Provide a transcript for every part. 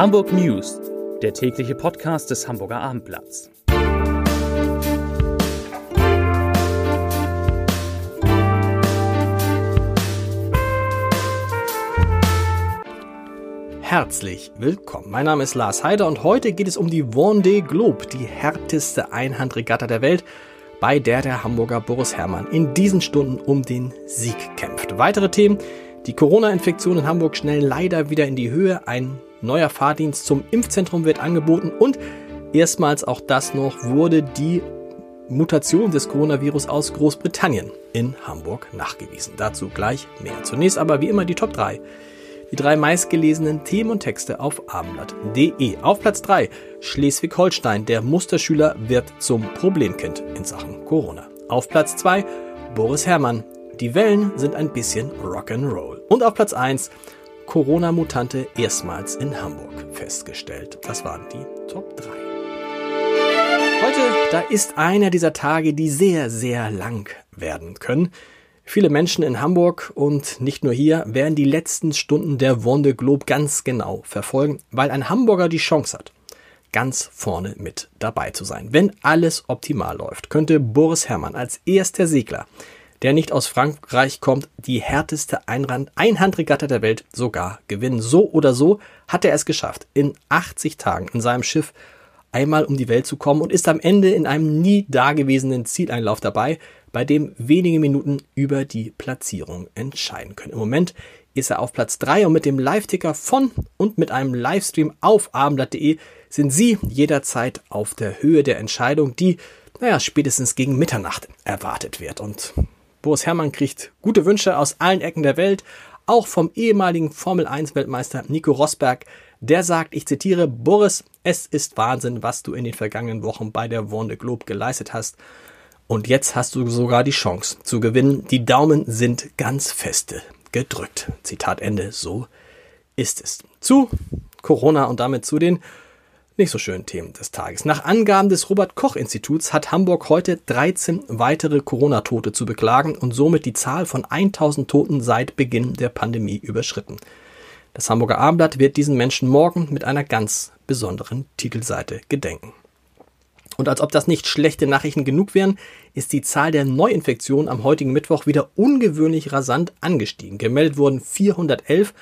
Hamburg News, der tägliche Podcast des Hamburger Abendblatts. Herzlich willkommen. Mein Name ist Lars Heider und heute geht es um die Vendée Globe, die härteste Einhandregatta der Welt, bei der der Hamburger Boris Herrmann in diesen Stunden um den Sieg kämpft. Weitere Themen die Corona-Infektion in Hamburg schnell leider wieder in die Höhe. Ein neuer Fahrdienst zum Impfzentrum wird angeboten und erstmals auch das noch wurde die Mutation des Coronavirus aus Großbritannien in Hamburg nachgewiesen. Dazu gleich mehr. Zunächst aber wie immer die Top 3. Die drei meistgelesenen Themen und Texte auf abendblatt.de. Auf Platz 3 Schleswig-Holstein. Der Musterschüler wird zum Problemkind in Sachen Corona. Auf Platz 2 Boris Herrmann. Die Wellen sind ein bisschen Rock'n'Roll. Und auf Platz 1 Corona-Mutante erstmals in Hamburg festgestellt. Das waren die Top 3. Heute, da ist einer dieser Tage, die sehr, sehr lang werden können. Viele Menschen in Hamburg und nicht nur hier werden die letzten Stunden der Wonde Globe ganz genau verfolgen, weil ein Hamburger die Chance hat, ganz vorne mit dabei zu sein. Wenn alles optimal läuft, könnte Boris Herrmann als erster Segler der nicht aus Frankreich kommt, die härteste Einhandregatta der Welt sogar gewinnen. So oder so hat er es geschafft, in 80 Tagen in seinem Schiff einmal um die Welt zu kommen und ist am Ende in einem nie dagewesenen Zieleinlauf dabei, bei dem wenige Minuten über die Platzierung entscheiden können. Im Moment ist er auf Platz 3 und mit dem Live-Ticker von und mit einem Livestream auf abendblatt.de sind Sie jederzeit auf der Höhe der Entscheidung, die, naja, spätestens gegen Mitternacht erwartet wird. Und Boris Herrmann kriegt gute Wünsche aus allen Ecken der Welt, auch vom ehemaligen Formel 1 Weltmeister Nico Rosberg. Der sagt, ich zitiere, Boris, es ist Wahnsinn, was du in den vergangenen Wochen bei der Wonde Globe geleistet hast. Und jetzt hast du sogar die Chance zu gewinnen. Die Daumen sind ganz feste gedrückt. Zitat Ende. So ist es. Zu Corona und damit zu den nicht so schönen Themen des Tages. Nach Angaben des Robert Koch Instituts hat Hamburg heute 13 weitere Corona-Tote zu beklagen und somit die Zahl von 1000 Toten seit Beginn der Pandemie überschritten. Das Hamburger Abendblatt wird diesen Menschen morgen mit einer ganz besonderen Titelseite gedenken. Und als ob das nicht schlechte Nachrichten genug wären, ist die Zahl der Neuinfektionen am heutigen Mittwoch wieder ungewöhnlich rasant angestiegen. Gemeldet wurden 411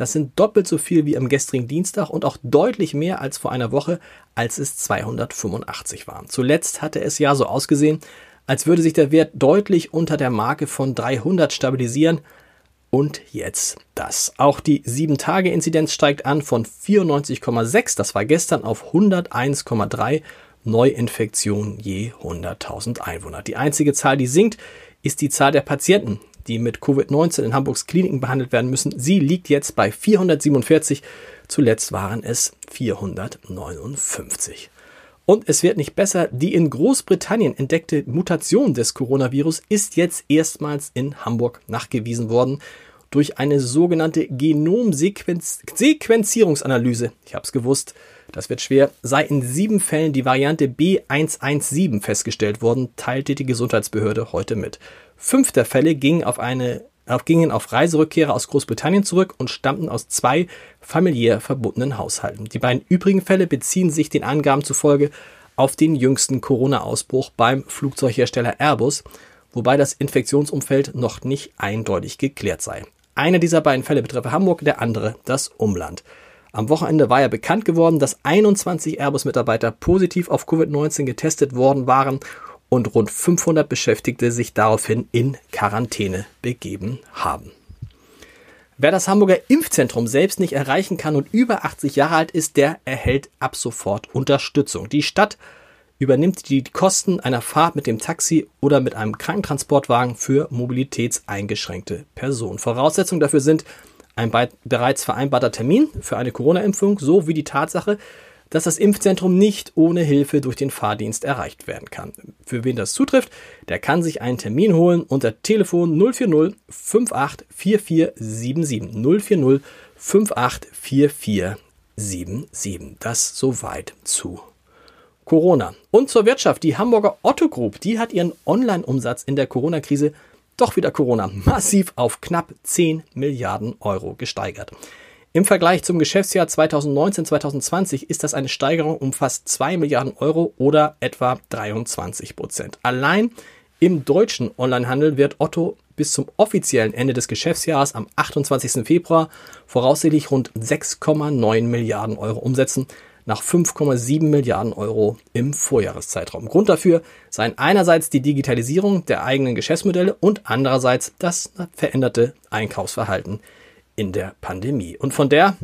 das sind doppelt so viel wie am gestrigen Dienstag und auch deutlich mehr als vor einer Woche, als es 285 waren. Zuletzt hatte es ja so ausgesehen, als würde sich der Wert deutlich unter der Marke von 300 stabilisieren. Und jetzt das. Auch die 7-Tage-Inzidenz steigt an von 94,6, das war gestern, auf 101,3 Neuinfektionen je 100.000 Einwohner. Die einzige Zahl, die sinkt, ist die Zahl der Patienten, die mit Covid-19 in Hamburgs Kliniken behandelt werden müssen. Sie liegt jetzt bei 447. Zuletzt waren es 459. Und es wird nicht besser. Die in Großbritannien entdeckte Mutation des Coronavirus ist jetzt erstmals in Hamburg nachgewiesen worden durch eine sogenannte Genomsequenzierungsanalyse. Ich habe es gewusst, das wird schwer. Sei in sieben Fällen die Variante B117 festgestellt worden, teilte die Gesundheitsbehörde heute mit. Fünf der Fälle gingen auf eine gingen auf Reiserückkehrer aus Großbritannien zurück und stammten aus zwei familiär verbundenen Haushalten. Die beiden übrigen Fälle beziehen sich den Angaben zufolge auf den jüngsten Corona-Ausbruch beim Flugzeughersteller Airbus, wobei das Infektionsumfeld noch nicht eindeutig geklärt sei. Einer dieser beiden Fälle betreffe Hamburg, der andere das Umland. Am Wochenende war ja bekannt geworden, dass 21 Airbus-Mitarbeiter positiv auf Covid-19 getestet worden waren und rund 500 Beschäftigte sich daraufhin in Quarantäne begeben haben. Wer das Hamburger Impfzentrum selbst nicht erreichen kann und über 80 Jahre alt ist, der erhält ab sofort Unterstützung. Die Stadt übernimmt die Kosten einer Fahrt mit dem Taxi oder mit einem Krankentransportwagen für mobilitätseingeschränkte Personen. Voraussetzung dafür sind ein bereits vereinbarter Termin für eine Corona-Impfung sowie die Tatsache, dass das Impfzentrum nicht ohne Hilfe durch den Fahrdienst erreicht werden kann. Für wen das zutrifft, der kann sich einen Termin holen unter Telefon 040 584477 040 584477. Das soweit zu Corona. Und zur Wirtschaft. Die Hamburger Otto Group, die hat ihren Online-Umsatz in der Corona-Krise doch wieder Corona massiv auf knapp 10 Milliarden Euro gesteigert. Im Vergleich zum Geschäftsjahr 2019-2020 ist das eine Steigerung um fast 2 Milliarden Euro oder etwa 23 Prozent. Allein im deutschen Onlinehandel wird Otto bis zum offiziellen Ende des Geschäftsjahres am 28. Februar voraussichtlich rund 6,9 Milliarden Euro umsetzen, nach 5,7 Milliarden Euro im Vorjahreszeitraum. Grund dafür seien einerseits die Digitalisierung der eigenen Geschäftsmodelle und andererseits das veränderte Einkaufsverhalten in der Pandemie. Und von der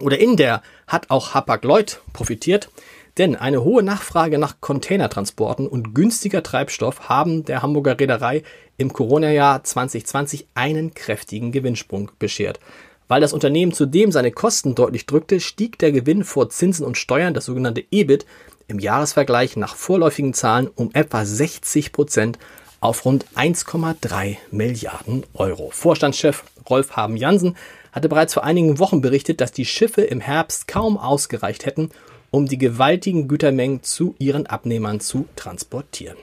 oder in der hat auch Hapag-Lloyd profitiert, denn eine hohe Nachfrage nach Containertransporten und günstiger Treibstoff haben der Hamburger Reederei im Corona-Jahr 2020 einen kräftigen Gewinnsprung beschert. Weil das Unternehmen zudem seine Kosten deutlich drückte, stieg der Gewinn vor Zinsen und Steuern, das sogenannte EBIT, im Jahresvergleich nach vorläufigen Zahlen um etwa 60 Prozent auf rund 1,3 Milliarden Euro. Vorstandschef Rolf Haben Jansen hatte bereits vor einigen Wochen berichtet, dass die Schiffe im Herbst kaum ausgereicht hätten, um die gewaltigen Gütermengen zu ihren Abnehmern zu transportieren.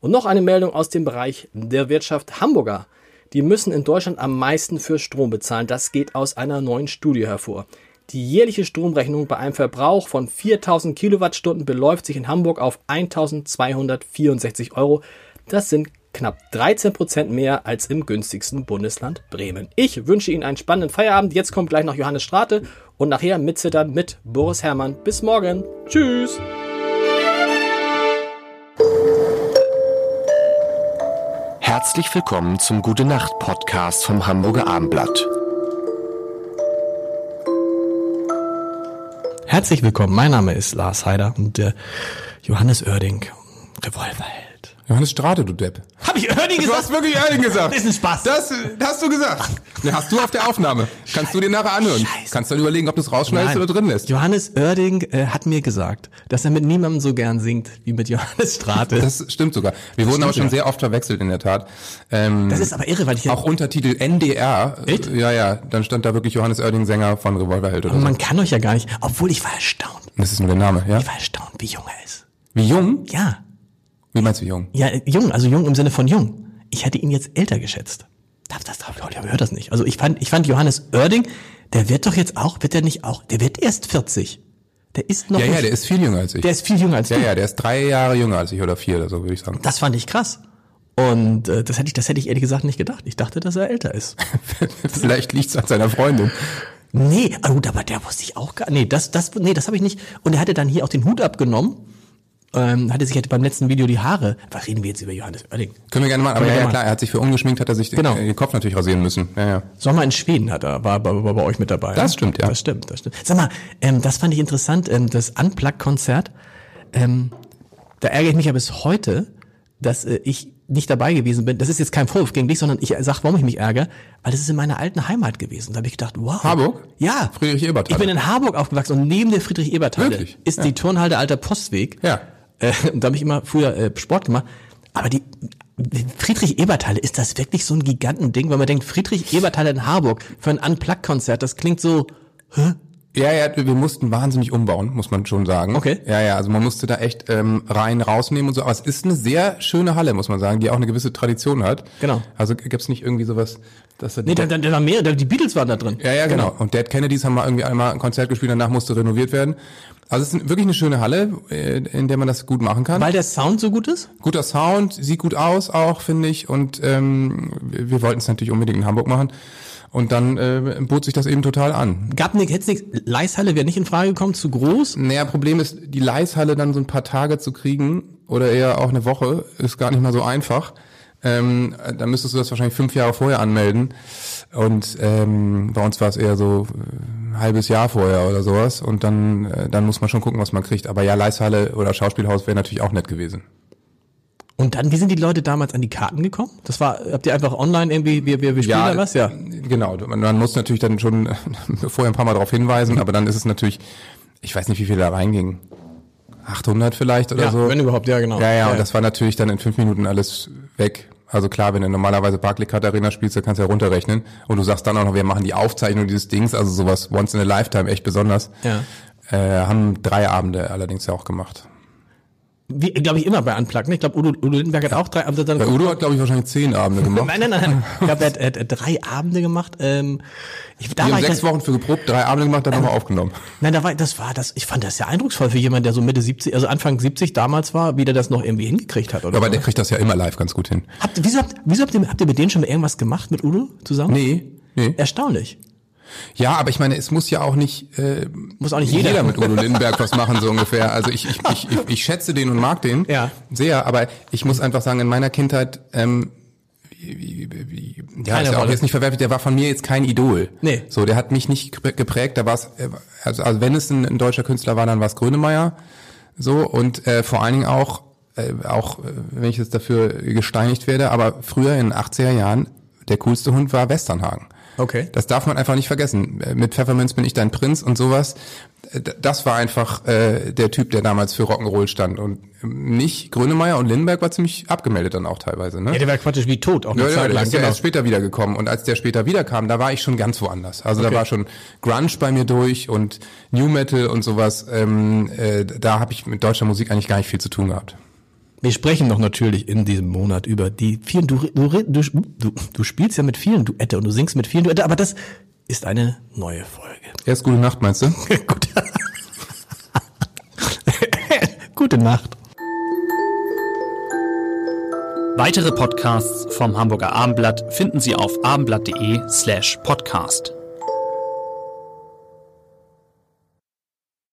Und noch eine Meldung aus dem Bereich der Wirtschaft Hamburger die müssen in Deutschland am meisten für Strom bezahlen. Das geht aus einer neuen Studie hervor. Die jährliche Stromrechnung bei einem Verbrauch von 4000 Kilowattstunden beläuft sich in Hamburg auf 1264 Euro. Das sind knapp 13 Prozent mehr als im günstigsten Bundesland Bremen. Ich wünsche Ihnen einen spannenden Feierabend. Jetzt kommt gleich noch Johannes Strate und nachher Mitzittern mit Boris Herrmann. Bis morgen. Tschüss. Herzlich willkommen zum Gute Nacht Podcast vom Hamburger Abendblatt. Herzlich willkommen, mein Name ist Lars Heider und der Johannes Oerding, Revolverheld. Johannes Strate, du Depp. Hab ich Oerding gesagt? Du hast wirklich Oerding gesagt. Das ist ein Spaß. Das, das hast du gesagt. Ne, hast du auf der Aufnahme. Kannst du dir nachher anhören. Scheiße. Kannst dann überlegen, ob du es rausschneidest Nein. oder drin lässt. Johannes Oerding äh, hat mir gesagt, dass er mit niemandem so gern singt wie mit Johannes Strate. Das stimmt sogar. Wir wurden aber schon sogar. sehr oft verwechselt in der Tat. Ähm, Das ist aber irre, weil ich auch Untertitel NDR. Echt? Ja, ja. Dann stand da wirklich Johannes Oerding, Sänger von Revolverheld oder aber so. man kann euch ja gar nicht, obwohl ich war erstaunt. Das ist nur der Name, ja? Ich war erstaunt, wie jung er ist. Wie jung? Ja, Wie meinst du jung? ja, äh, jung, also jung im Sinne von jung. Ich hätte ihn jetzt älter geschätzt. Das, das, das, Leute, hört das nicht. Also ich fand, ich fand Johannes Oerding, der wird doch jetzt auch, wird der nicht auch, der wird erst 40. Der ist noch Ja, ja, nicht- der ist viel jünger als ich. der ist viel jünger als ja, du. ja, der ist drei Jahre jünger als ich oder vier oder so, würde ich sagen. Das fand ich krass. Und äh, das hätte ich, das hätte ich ehrlich gesagt nicht gedacht. Ich dachte, dass er älter ist. Vielleicht liegt's an seiner Freundin. Nee, ah, gut, aber der wusste ich auch gar Nee, das, das, nee, das habe ich nicht. Und er hatte dann hier auch den Hut abgenommen. Ähm, hatte sich halt beim letzten Video die Haare. Was reden wir jetzt über Johannes Oerding? Können wir gerne machen, aber ja, ja klar, er hat sich für ungeschminkt, hat er sich Genau. den, den Kopf natürlich rasieren müssen. Ja, ja. Sommer in Schweden hat er, war, war, war bei euch mit dabei. Das stimmt, ja. Das stimmt, das stimmt. Sag mal, ähm, das fand ich interessant, ähm, das Unplugged-Konzert. Ähm, da ärgere ich mich ja bis heute, dass äh, ich nicht dabei gewesen bin. Das ist jetzt kein Vorwurf gegen dich, sondern ich sag, warum ich mich ärgere, weil das ist in meiner alten Heimat gewesen. Da habe ich gedacht, wow. Harburg? Ja. Friedrich-Ebert-Halle. Ich bin in Harburg aufgewachsen und neben der Friedrich-Ebert-Halle Wirklich? ist die Turnhalle Alter Postweg. Ja. Äh, und da habe ich immer früher äh, Sport gemacht. Aber die Friedrich-Ebert-Halle, ist das wirklich so ein Gigantending? Weil man denkt, Friedrich-Ebert-Halle in Harburg für ein Unplugged-Konzert, das klingt so, Ja, ja, wir mussten wahnsinnig umbauen, muss man schon sagen. Okay. Ja, ja, also man musste da echt ähm, rein rausnehmen und so. Aber es ist eine sehr schöne Halle, muss man sagen, die auch eine gewisse Tradition hat. Genau. Also gibt's nicht irgendwie sowas, dass da nee, da, da, da waren mehrere, die Beatles waren da drin. ja, ja, genau. Und Dead Kennedys haben mal irgendwie einmal ein Konzert gespielt, danach musste renoviert werden. Also es ist wirklich eine schöne Halle, äh, in der man das gut machen kann. Weil der Sound so gut ist? Guter Sound, sieht gut aus auch, finde ich. Und ähm, wir wollten es natürlich unbedingt in Hamburg machen. Und dann äh, bot sich das eben total an. Gab nix, hätte nix, Leishalle wäre nicht in Frage gekommen, zu groß. Naja, Problem ist, die Leishalle dann so ein paar Tage zu kriegen oder eher auch eine Woche, ist gar nicht mal so einfach. Ähm, da müsstest du das wahrscheinlich fünf Jahre vorher anmelden. Und ähm, bei uns war es eher so äh, ein halbes Jahr vorher oder sowas. Und dann, äh, dann muss man schon gucken, was man kriegt. Aber ja, Leishalle oder Schauspielhaus wäre natürlich auch nett gewesen. Und dann, wie sind die Leute damals an die Karten gekommen? Das war, habt ihr einfach online irgendwie, wir, wir, wir spielen da was? Ja. Genau, man, man muss natürlich dann schon vorher ein paar Mal darauf hinweisen, aber dann ist es natürlich, ich weiß nicht, wie viele da reingingen. 800 vielleicht oder Ja, so. wenn überhaupt, ja, genau. Ja, ja, Ja, und ja. das war natürlich dann in fünf Minuten alles weg. Also klar, wenn du normalerweise Barclaycard Arena spielst, dann kannst du ja runterrechnen. Und du sagst dann auch noch, wir machen die Aufzeichnung dieses Dings, also sowas once in a lifetime, echt besonders. Ja. Äh, haben drei Abende allerdings ja auch gemacht. Wie, glaube ich, immer bei Unplugged. Ne? Ich glaube, Udo, Udo Lindenberg hat auch drei Abende dann Bei Udo hat, glaube ich, wahrscheinlich zehn Abende gemacht. Nein, nein, nein. Ich glaube, er, hat- er hat drei Abende gemacht. Ähm, ich, da Die war haben ich sechs dann, Wochen für geprobt, drei Abende gemacht, dann nochmal aufgenommen. Nein, da war, das war das. Ich fand das sehr eindrucksvoll für jemanden, der so Mitte 70, also Anfang 70 damals war, wie der das noch irgendwie hingekriegt hat. Oder Aber so. der kriegt das ja immer live ganz gut hin. habt, wieso habt, wieso habt ihr, habt ihr mit denen schon mal irgendwas gemacht mit Udo zusammen? Nee, nee. Erstaunlich. Ja, aber ich meine, es muss ja auch nicht, äh, Muss auch nicht jeder. mit Udo Lindenberg was machen, so ungefähr. Also ich, ich, ich, ich, ich schätze den und mag den Ja. sehr, aber ich muss einfach sagen, in meiner Kindheit, ähm, wie, wie, wie, ja, Keine ist ja auch Rolle. jetzt nicht verwerflich, der war von mir jetzt kein Idol. Nee. So, der hat mich nicht geprä- geprägt, da war es, also, also wenn es ein, ein deutscher Künstler war, dann war es Grönemeyer. So, und äh, vor allen Dingen auch, äh, auch äh, wenn ich jetzt dafür gesteinigt werde, aber früher in den 80er Jahren, der coolste Hund war Westernhagen. Okay. Das darf man einfach nicht vergessen. Äh, Mit Pfefferminz bin ich dein Prinz und sowas. Äh, Das war einfach äh, der Typ, der damals für Rock'n'Roll stand. Und ähm, nicht Grönemeyer und Lindenberg war ziemlich abgemeldet dann auch teilweise. Ne? Ja, der war praktisch wie tot, auch Ja, ja, der ist ja Genau. erst später wiedergekommen. Und als der später wiederkam, da war ich schon ganz woanders. Also da war schon Grunge bei mir durch und New Metal und sowas. Ähm, äh, da habe ich mit deutscher Musik eigentlich gar nicht viel zu tun gehabt. Wir sprechen noch natürlich in diesem Monat über die vielen, du, du, du, du, du spielst ja mit vielen Duette und du singst mit vielen Duette, aber das ist eine neue Folge. Erst gute Nacht, meinst du? Gut. Gute Nacht. Weitere Podcasts vom Hamburger Abendblatt finden Sie auf abendblatt.de slash podcast.